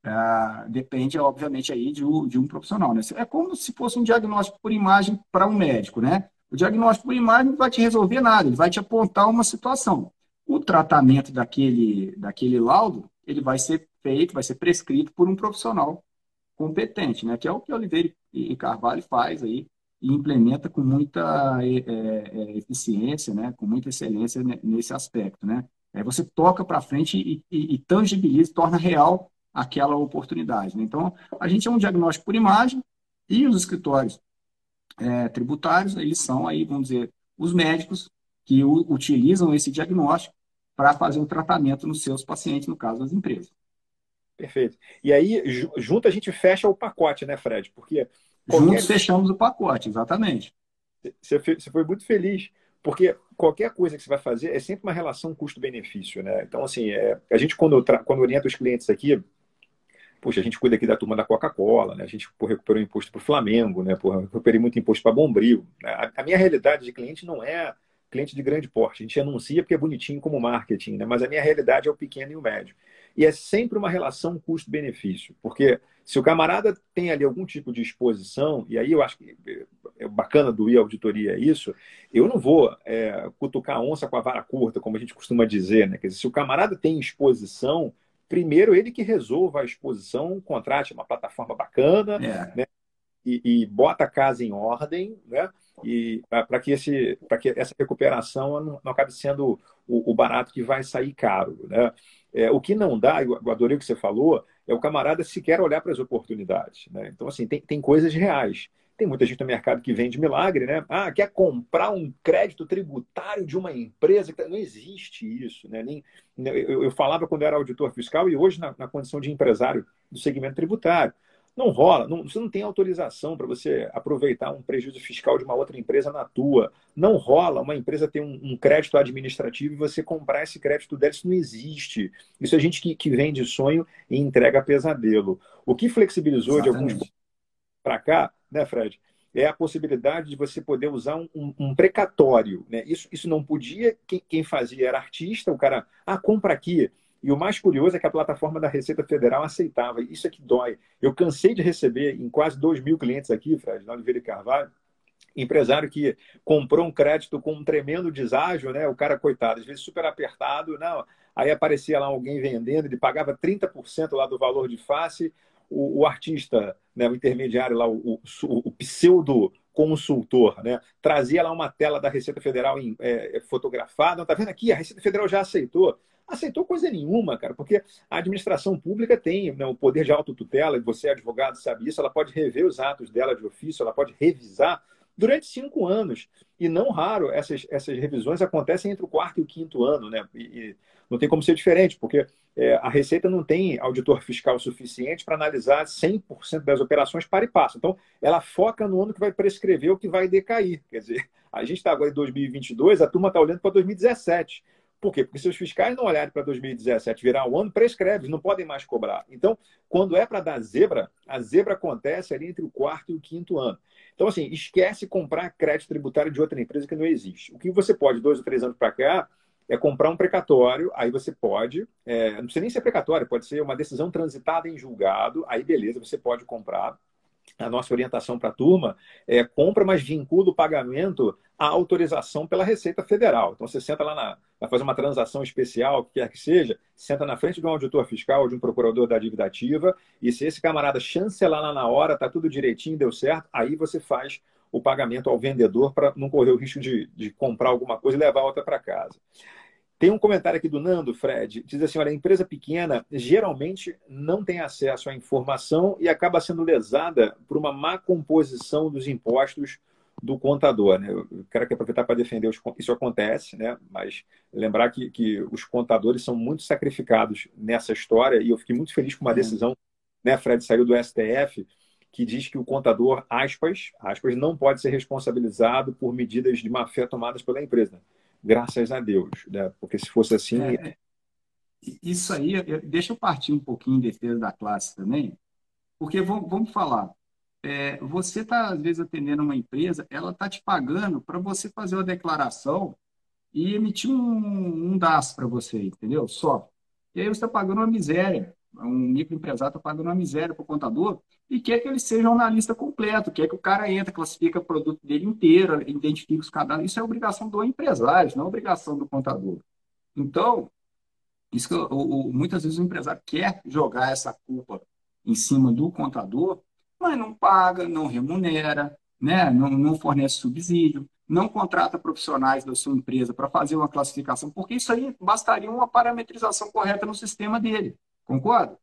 é, depende, obviamente, aí de, de um profissional. Né? É como se fosse um diagnóstico por imagem para um médico, né? O diagnóstico por imagem não vai te resolver nada, ele vai te apontar uma situação. O tratamento daquele, daquele laudo, ele vai ser feito, vai ser prescrito por um profissional competente, né? Que é o que Oliveira e Carvalho faz aí e implementa com muita é, é, eficiência, né? com muita excelência nesse aspecto. Né? Aí você toca para frente e, e, e tangibiliza, torna real aquela oportunidade. Né? Então, a gente é um diagnóstico por imagem e os escritórios é, tributários, eles são aí, vamos dizer, os médicos que utilizam esse diagnóstico para fazer o tratamento nos seus pacientes, no caso das empresas. Perfeito. E aí, junto a gente fecha o pacote, né, Fred? Porque. Qualquer... Juntos fechamos o pacote, exatamente. Você foi muito feliz, porque qualquer coisa que você vai fazer é sempre uma relação custo-benefício, né? Então, assim, é, a gente, quando, quando orienta os clientes aqui, Poxa, a gente cuida aqui da turma da Coca-Cola, né? A gente pô, recuperou imposto para o Flamengo, né? Pô, recuperei muito imposto para Bombril. Né? A, a, minha realidade de cliente não é cliente de grande porte. A gente anuncia porque é bonitinho como marketing, né? Mas a minha realidade é o pequeno e o médio. E é sempre uma relação custo-benefício, porque se o camarada tem ali algum tipo de exposição, e aí eu acho que é bacana do ir auditoria isso, eu não vou é, cutucar a onça com a vara curta, como a gente costuma dizer, né? Quer dizer, se o camarada tem exposição, primeiro ele que resolva a exposição, contrate uma plataforma bacana, é. né? E, e, bota a casa em ordem, né? E para que esse, para que essa recuperação não, não acabe sendo o, o, barato que vai sair caro, né? É, o que não dá, eu adorei o que você falou, é o camarada sequer olhar para as oportunidades, né? Então assim tem, tem coisas reais. Tem muita gente no mercado que vende milagre, né? Ah, quer comprar um crédito tributário de uma empresa? Não existe isso, né? Nem, eu, eu falava quando era auditor fiscal e hoje na, na condição de empresário do segmento tributário. Não rola, não, você não tem autorização para você aproveitar um prejuízo fiscal de uma outra empresa na tua. Não rola uma empresa ter um, um crédito administrativo e você comprar esse crédito dela. Isso não existe. Isso é gente que, que vende sonho e entrega pesadelo. O que flexibilizou Exatamente. de alguns para cá né, Fred? É a possibilidade de você poder usar um, um, precatório. Né? Isso, isso não podia, quem, quem fazia era artista, o cara, ah, compra aqui. E o mais curioso é que a plataforma da Receita Federal aceitava. Isso é que dói. Eu cansei de receber em quase 2 mil clientes aqui, Fred, na Oliveira e Carvalho, empresário que comprou um crédito com um tremendo deságio, né? O cara, coitado, às vezes super apertado, não. Aí aparecia lá alguém vendendo, ele pagava 30% lá do valor de face, o, o artista, né, o intermediário lá, o, o, o pseudo consultor, né? Trazia lá uma tela da Receita Federal em, é, fotografada. Tá vendo aqui? A Receita Federal já aceitou. Aceitou coisa nenhuma, cara, porque a administração pública tem né, o poder de autotutela, e você, advogado, sabe isso. Ela pode rever os atos dela de ofício, ela pode revisar durante cinco anos. E não raro essas, essas revisões acontecem entre o quarto e o quinto ano, né? E, e não tem como ser diferente, porque é, a Receita não tem auditor fiscal suficiente para analisar 100% das operações para e passo. Então, ela foca no ano que vai prescrever o que vai decair. Quer dizer, a gente está agora em 2022, a turma está olhando para 2017. Por quê? Porque se os fiscais não olharem para 2017 virar o ano, prescreve, não podem mais cobrar. Então, quando é para dar zebra, a zebra acontece ali entre o quarto e o quinto ano. Então, assim, esquece comprar crédito tributário de outra empresa que não existe. O que você pode, dois ou três anos para cá, é comprar um precatório, aí você pode, é, não precisa nem ser precatório, pode ser uma decisão transitada em julgado, aí beleza, você pode comprar. A nossa orientação para a turma é compra, mas vincula o pagamento à autorização pela Receita Federal. Então você senta lá na, vai fazer uma transação especial, o que quer que seja, senta na frente de um auditor fiscal de um procurador da dívida ativa, e se esse camarada chancelar lá na hora, tá tudo direitinho, deu certo, aí você faz o pagamento ao vendedor para não correr o risco de, de comprar alguma coisa e levar outra para casa. Tem um comentário aqui do Nando, Fred, diz assim: olha, a empresa pequena geralmente não tem acesso à informação e acaba sendo lesada por uma má composição dos impostos do contador. Né? Eu quero aqui aproveitar para defender os, isso acontece, né? mas lembrar que, que os contadores são muito sacrificados nessa história e eu fiquei muito feliz com uma decisão, né, Fred, saiu do STF, que diz que o contador, aspas, aspas, não pode ser responsabilizado por medidas de má fé tomadas pela empresa graças a Deus, né? Porque se fosse assim. É, é. isso aí, deixa eu partir um pouquinho em defesa da classe também, porque vamos, vamos falar. É, você está, às vezes, atendendo uma empresa, ela está te pagando para você fazer uma declaração e emitir um, um DAS para você, entendeu? Só. E aí você está pagando uma miséria um microempresário está pagando uma miséria para o contador e quer que ele seja um analista completo, quer que o cara entre, classifica o produto dele inteiro, identifique os cadastros. Isso é obrigação do empresário, não é obrigação do contador. Então, isso que, o, o, muitas vezes o empresário quer jogar essa culpa em cima do contador, mas não paga, não remunera, né? não, não fornece subsídio, não contrata profissionais da sua empresa para fazer uma classificação, porque isso aí bastaria uma parametrização correta no sistema dele, concorda?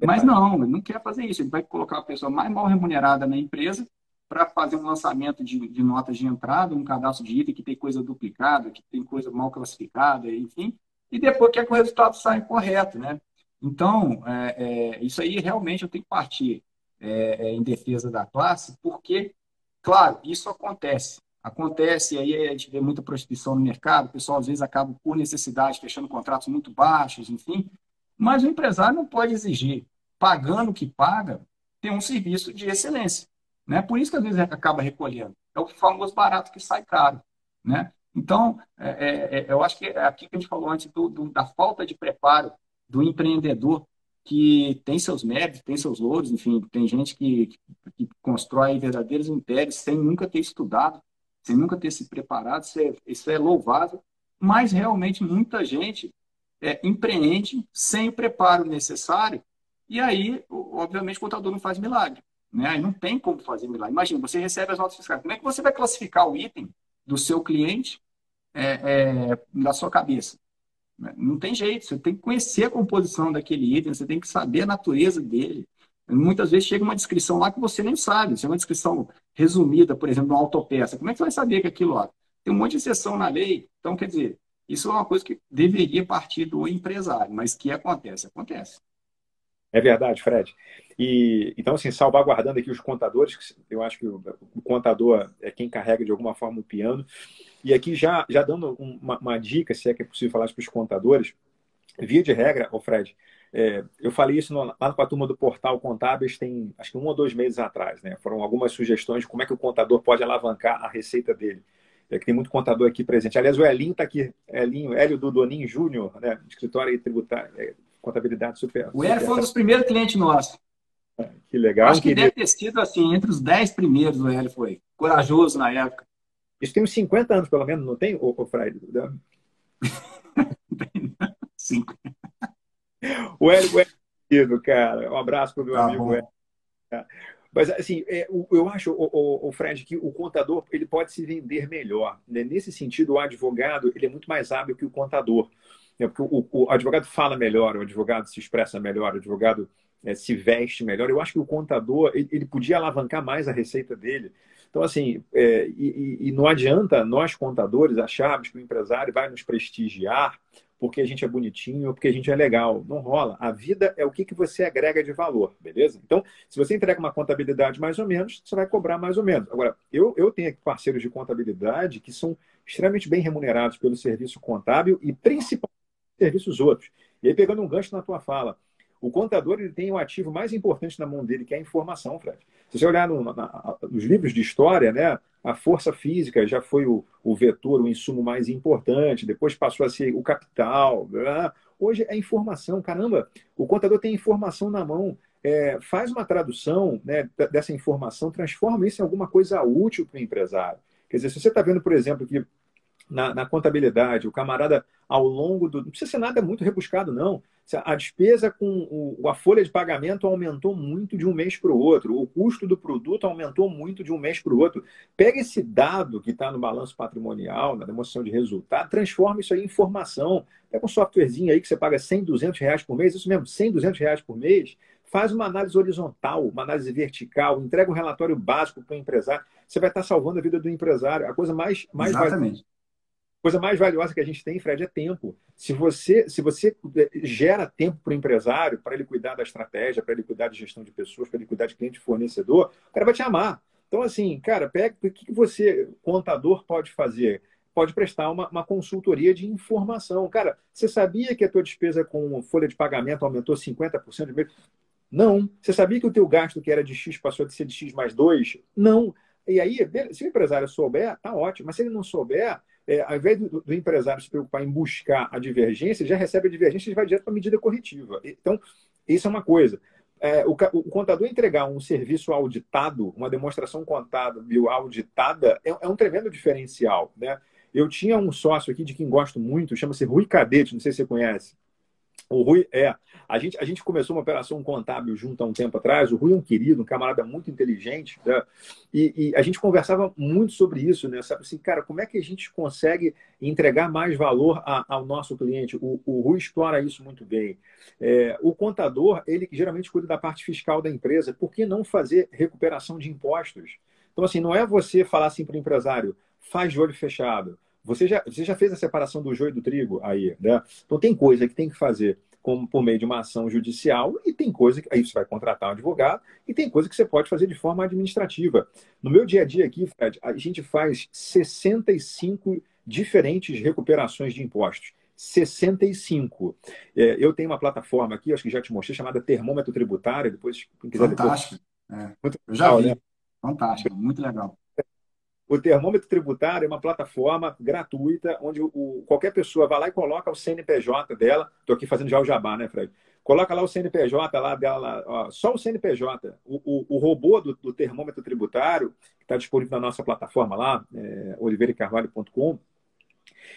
Mas não, ele não quer fazer isso. Ele vai colocar a pessoa mais mal remunerada na empresa para fazer um lançamento de, de, notas de entrada, um cadastro de item que tem coisa duplicada, que tem coisa mal classificada, enfim, e depois quer que o resultado saia correto, né? Então, é, é, isso aí realmente eu tenho que partir é, é em defesa da classe, porque, claro, isso acontece. Acontece, e aí a gente vê muita prostituição no mercado, o pessoal às vezes acaba, por necessidade, fechando contratos muito baixos, enfim. Mas o empresário não pode exigir, pagando o que paga, ter um serviço de excelência. Né? Por isso que às vezes acaba recolhendo. É o famoso barato que sai caro. Né? Então, é, é, é, eu acho que é aqui que a gente falou antes do, do, da falta de preparo do empreendedor que tem seus méritos, tem seus louros, enfim, tem gente que, que, que constrói verdadeiros impérios sem nunca ter estudado, sem nunca ter se preparado, isso é, isso é louvável, mas realmente muita gente é, empreende sem o preparo necessário e aí, obviamente, o contador não faz milagre. Né? Aí não tem como fazer milagre. Imagina, você recebe as notas fiscais. Como é que você vai classificar o item do seu cliente é, é, na sua cabeça? Não tem jeito. Você tem que conhecer a composição daquele item, você tem que saber a natureza dele. Muitas vezes chega uma descrição lá que você nem sabe. Se é uma descrição resumida, por exemplo, uma autopeça, como é que você vai saber que aquilo lá? Tem um monte de exceção na lei. Então, quer dizer, isso é uma coisa que deveria partir do empresário, mas que acontece? Acontece. É verdade, Fred. E então, assim, salvaguardando aqui os contadores, eu acho que o, o contador é quem carrega de alguma forma o piano. E aqui já, já dando uma, uma dica, se é que é possível falar para os contadores, via de regra, o Fred, é, eu falei isso no, lá com a turma do Portal Contábeis tem acho que um ou dois meses atrás, né? Foram algumas sugestões de como é que o contador pode alavancar a receita dele. É que tem muito contador aqui presente. Aliás, o Elinho está aqui, Elinho, Hélio do Doninho Júnior, né? Escritório tributário, é, contabilidade super. O Hélio foi um dos primeiros clientes nossos. É, que legal. Acho que deve ter sido assim, entre os dez primeiros o Hélio foi. Corajoso na época. Isso tem uns 50 anos, pelo menos, não tem, o, o Fred? Cinco. O Hélio, o Hélio, cara. Um abraço para o meu tá amigo Hélio. Mas, assim, é, eu acho, o, o, Fred, que o contador ele pode se vender melhor. Né? Nesse sentido, o advogado ele é muito mais hábil que o contador. Né? Porque o, o, advogado fala melhor, o advogado se expressa melhor, o advogado é, se veste melhor. Eu acho que o contador ele, ele podia alavancar mais a receita dele. Então, assim, é, e, e, não adianta nós, contadores, acharmos que o empresário vai nos prestigiar porque a gente é bonitinho porque a gente é legal. Não rola. A vida é o que, que você agrega de valor, beleza? Então, se você entrega uma contabilidade mais ou menos, você vai cobrar mais ou menos. Agora, eu, eu tenho parceiros de contabilidade que são extremamente bem remunerados pelo serviço contábil e principalmente serviços outros. E aí, pegando um gancho na tua fala, o contador ele tem o ativo mais importante na mão dele, que é a informação, Fred. Se você olhar no, na, nos livros de história, né, a força física já foi o, o vetor, o insumo mais importante, depois passou a ser o capital. Blá. Hoje é informação. Caramba, o contador tem informação na mão. É, faz uma tradução né, dessa informação, transforma isso em alguma coisa útil para o empresário. Quer dizer, se você está vendo, por exemplo, que na, na, contabilidade, o camarada, ao longo do. Não precisa ser nada muito rebuscado, não. A despesa com o, a folha de pagamento aumentou muito de um mês para o outro, o custo do produto aumentou muito de um mês para o outro. Pega esse dado que está no balanço patrimonial, na demonstração de resultado, transforma isso aí em informação. Pega um softwarezinho aí que você paga 100, 200 reais por mês, isso mesmo, 100, 200 reais por mês, faz uma análise horizontal, uma análise vertical, entrega um relatório básico para o empresário. Você vai estar salvando a vida do empresário. A coisa mais, mais Exatamente coisa mais valiosa que a gente tem, Fred, é tempo. Se você, se você eh, gera tempo para o empresário, para ele cuidar da estratégia, para ele cuidar de gestão de pessoas, para ele cuidar de cliente fornecedor, o cara vai te amar. Então, assim, cara, pega o que você, contador, pode fazer? Pode prestar uma, uma consultoria de informação. Cara, você sabia que a tua despesa com folha de pagamento aumentou 50% de mês? Não. Você sabia que o teu gasto, que era de X, passou a ser de X mais 2? Não. E aí, se o empresário souber, tá ótimo. Mas se ele não souber, é, ao invés do, do, empresário se preocupar em buscar a divergência, já recebe a divergência e vai direto para a medida corretiva. Então, isso é uma coisa. É, o, o, contador entregar um serviço auditado, uma demonstração contábil auditada, é, é, um tremendo diferencial. Né? Eu tinha um sócio aqui de quem gosto muito, chama-se Rui Cadete, não sei se você conhece. O Rui é. A gente, a gente começou uma operação contábil junto há um tempo atrás. O Rui é um querido, um camarada muito inteligente. Né? E, e, a gente conversava muito sobre isso, né? Sabe assim, cara, como é que a gente consegue entregar mais valor a, ao nosso cliente? O, o Rui explora isso muito bem. É, o contador, ele geralmente cuida da parte fiscal da empresa. Por que não fazer recuperação de impostos? Então, assim, não é você falar assim para o empresário, faz de olho fechado você já, você já fez a separação do joio do trigo aí, né? Então tem coisa que tem que fazer como por meio de uma ação judicial e tem coisa que aí você vai contratar um advogado e tem coisa que você pode fazer de forma administrativa. No meu dia a dia aqui, Fred, a gente faz 65 diferentes recuperações de impostos. 65. É, eu tenho uma plataforma aqui, acho que já te mostrei, chamada Termômetro Tributário. Depois, quem quiser Fantástico. Depois... É. Muito eu já vi. Né? Fantástico, muito legal. O termômetro tributário é uma plataforma gratuita onde o, qualquer pessoa vai lá e coloca o CNPJ dela. Estou aqui fazendo já o jabá, né, Fred? Coloca lá o CNPJ lá dela, ó, só o CNPJ. O, o, robô do, do, termômetro tributário, que está disponível na nossa plataforma lá, é,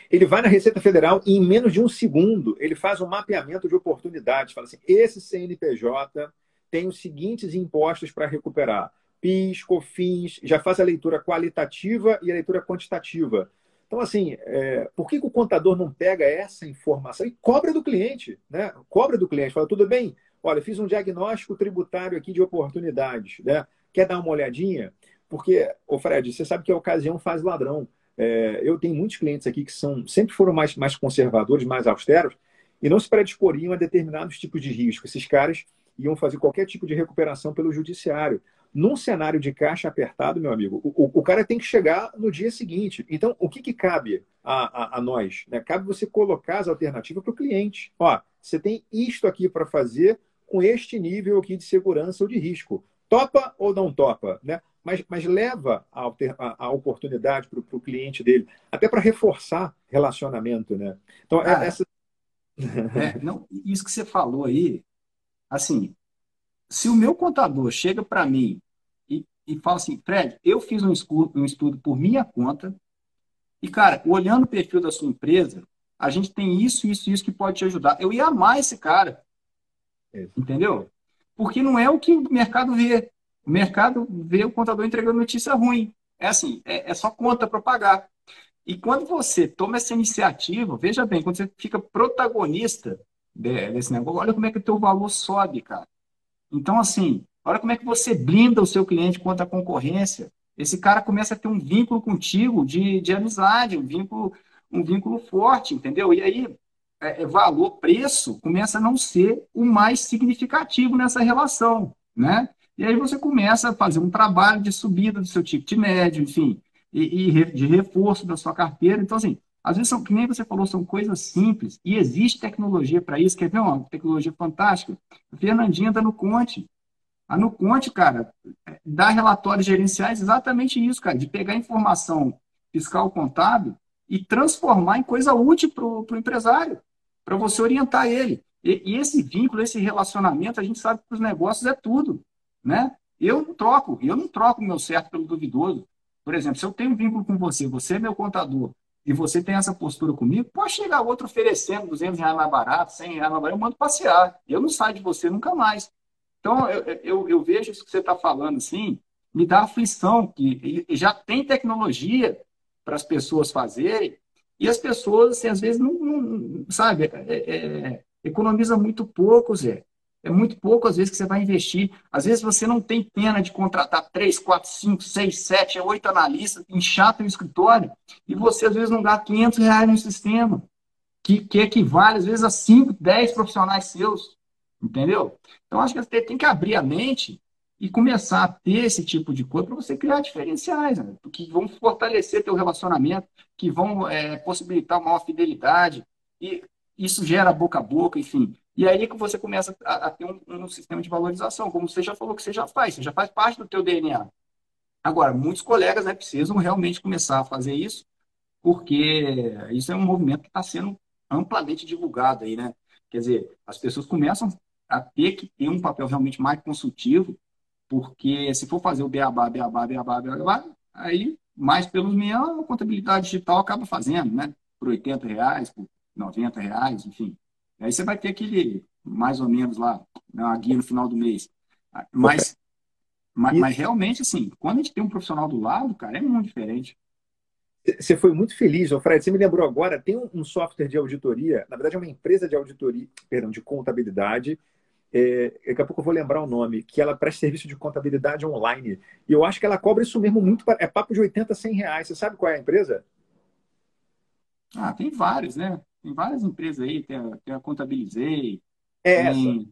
ele vai na Receita Federal e em menos de um segundo ele faz um mapeamento de oportunidades. Fala assim: esse CNPJ tem os seguintes impostos para recuperar PIS, COFINS, já faz a leitura qualitativa e a leitura quantitativa. Então, assim, é, por que, que, o contador não pega essa informação e cobra do cliente? Né? Cobra do cliente, fala, tudo bem, olha, fiz um diagnóstico tributário aqui de oportunidades, né? quer dar uma olhadinha? Porque, ô Fred, você sabe que a ocasião faz ladrão. É, eu tenho muitos clientes aqui que são sempre foram mais, mais conservadores, mais austeros, e não se predisporiam a determinados tipos de risco. Esses caras iam fazer qualquer tipo de recuperação pelo judiciário. Num cenário de caixa apertado, meu amigo, o, o cara tem que chegar no dia seguinte. Então, o que, que cabe a, a, a nós? Né? Cabe você colocar as alternativas para o cliente. Ó, você tem isto aqui para fazer com este nível aqui de segurança ou de risco. Topa ou não topa? Né? Mas, mas leva a, a, a oportunidade para o cliente dele, até para reforçar relacionamento. Né? Então, é, essa. É, não, isso que você falou aí, assim, se o meu contador chega para mim e, e fala assim, Fred, eu fiz um estudo, um estudo por minha conta e, cara, olhando o perfil da sua empresa, a gente tem isso, isso, isso que pode te ajudar. Eu ia amar esse cara. É. Entendeu? Porque não é o que o mercado vê. O mercado vê o contador entregando notícia ruim. É assim, é, é só conta para pagar. E quando você toma essa iniciativa, veja bem, quando você fica protagonista desse negócio, olha como é que o teu valor sobe, cara. Então, assim, olha como é que você blinda o seu cliente contra a concorrência. Esse cara começa a ter um vínculo contigo de, de amizade, um vínculo, um vínculo forte, entendeu? E aí, é, é, valor, preço, começa a não ser o mais significativo nessa relação, né? E aí você começa a fazer um trabalho de subida do seu ticket médio, enfim, e, e de reforço da sua carteira. Então, assim, às vezes, são, que nem você falou, são coisas simples e existe tecnologia para isso. Quer ver uma tecnologia fantástica? Fernandinha está no Conte. A no Conte, cara, dá relatórios gerenciais exatamente isso, cara, de pegar informação fiscal contábil e transformar em coisa útil para o empresário, para você orientar ele. E, e, esse vínculo, esse relacionamento, a gente sabe que para os negócios é tudo, né? Eu não troco, eu não troco o meu certo pelo duvidoso. Por exemplo, se eu tenho um vínculo com você, você é meu contador, e você tem essa postura comigo, pode chegar outro oferecendo 200 reais mais barato, 100 reais mais barato, eu mando passear. Eu não saio de você nunca mais. Então, eu, eu, eu vejo isso que você está falando, assim, me dá aflição, que já tem tecnologia para as pessoas fazerem, e as pessoas, assim, às vezes, não, não sabe, é, é, é economiza muito pouco, Zé. É muito pouco, às vezes, que você vai investir. Às vezes você não tem pena de contratar 3, 4, 5, 6, 7, 8 analistas, inchar o escritório, e você, às vezes, não dá 500 reais no sistema, que, que equivale, às vezes, a 5, 10 profissionais seus. Entendeu? Então, acho que você tem que abrir a mente e começar a ter esse tipo de coisa para você criar diferenciais, né? que vão fortalecer teu relacionamento, que vão é, possibilitar maior fidelidade, e isso gera boca a boca, enfim. E aí que você começa a, a ter um, um, sistema de valorização, como você já falou que você já faz, você já faz parte do teu DNA. Agora, muitos colegas né, precisam realmente começar a fazer isso, porque isso é um movimento que está sendo amplamente divulgado aí, né? Quer dizer, as pessoas começam a ter que ter um papel realmente mais consultivo, porque se for fazer o beabá, beabá, beabá, beabá, aí mais pelos meios a contabilidade digital acaba fazendo, né? Por 80 reais, por 90 reais, enfim. Aí você vai ter aquele, mais ou menos lá, né, a guia no final do mês. Mas, mas, mas, realmente, assim, quando a gente tem um profissional do lado, cara, é muito diferente. Você foi muito feliz, Fred. Você me lembrou agora, tem um software de auditoria, na verdade é uma empresa de auditoria, perdão, de contabilidade. É, daqui a pouco eu vou lembrar o nome, que ela presta serviço de contabilidade online. E eu acho que ela cobra isso mesmo muito. É papo de 80, 100 reais. Você sabe qual é a empresa? Ah, tem vários, né? Tem várias empresas aí, tem a, tem a Contabilizei. É essa.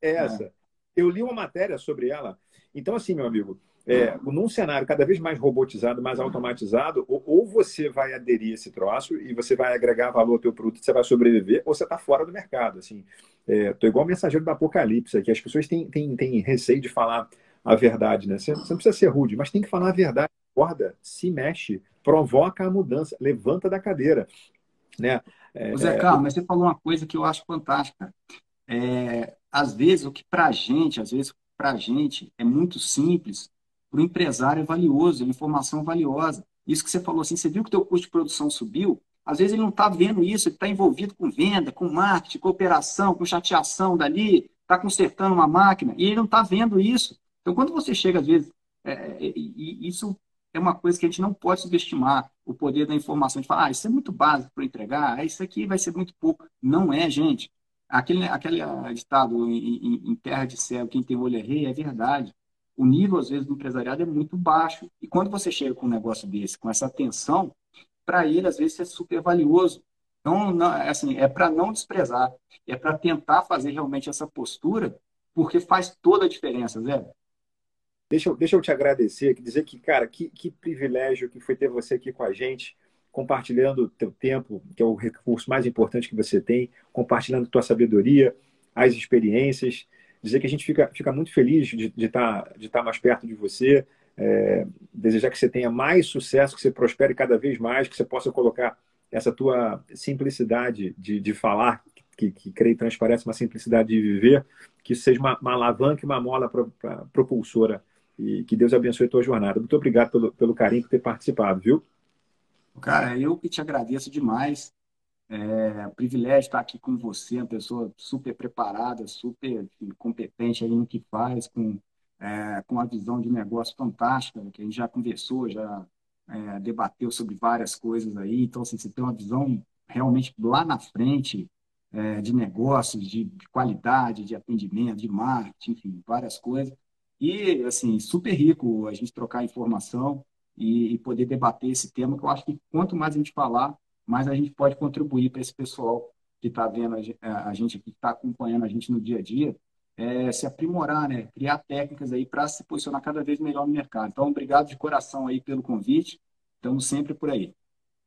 É essa. É. Eu li uma matéria sobre ela. Então, assim, meu amigo, é, num cenário cada vez mais robotizado, mais automatizado, ou, ou, você vai aderir a esse troço e você vai agregar valor ao teu produto, você vai sobreviver, ou você está fora do mercado. Assim, Estou é, igual mensageiro do apocalipse aqui. As pessoas têm, têm, têm receio de falar a verdade, né? Você, você não precisa ser rude, mas tem que falar a verdade. Acorda, se mexe, provoca a mudança, levanta da cadeira. Né? É, Zé Carlos, mas você falou uma coisa que eu acho fantástica. É, às vezes, o que para a gente, às vezes, para a gente é muito simples, para o empresário é valioso, é informação valiosa. Isso que você falou assim, você viu que o teu custo de produção subiu? Às vezes ele não está vendo isso, ele está envolvido com venda, com marketing, com operação, com chateação dali, está consertando uma máquina, e ele não está vendo isso. Então, quando você chega, às vezes, é, é, isso é uma coisa que a gente não pode subestimar, o poder da informação, de falar, ah, isso é muito básico para entregar, ah, isso aqui vai ser muito pouco. Não é, gente. Aquele, aquele estado em, em, em terra de céu, quem tem olho é rei, é verdade o nível, às vezes, do empresariado é muito baixo. E quando você chega com um negócio desse, com essa atenção, para ele, às vezes, é super valioso. Então, não, assim, é para não desprezar, é para tentar fazer realmente essa postura, porque faz toda a diferença, Zé. Deixa eu, deixa eu te agradecer, dizer que, cara, que, que privilégio que foi ter você aqui com a gente, compartilhando o teu tempo, que é o recurso mais importante que você tem, compartilhando tua sabedoria, as experiências dizer que a gente fica, fica muito feliz de estar de, de tá mais perto de você, é, desejar que você tenha mais sucesso, que você prospere cada vez mais, que você possa colocar essa tua simplicidade de, de falar, que, que creio transparece uma simplicidade de viver, que isso seja uma, uma alavanca e uma mola pro, pra, propulsora. E que Deus abençoe a tua jornada. Muito obrigado pelo, pelo carinho por ter participado, viu? Cara, eu que te agradeço demais. É um privilégio estar aqui com você, uma pessoa super preparada, super competente no que faz, com, é, com uma visão de negócio fantástica, que a gente já conversou, já é, debateu sobre várias coisas aí. Então, assim, você tem uma visão realmente lá na frente é, de negócios, de, de, qualidade, de atendimento, de marketing, enfim, várias coisas. E, assim, super rico a gente trocar informação e, e poder debater esse tema, que eu acho que quanto mais a gente falar, mas a gente pode contribuir para esse pessoal que está vendo a gente aqui, que está acompanhando a gente no dia a dia, é, se aprimorar, né? criar técnicas aí para se posicionar cada vez melhor no mercado. Então, obrigado de coração aí pelo convite. Estamos sempre por aí.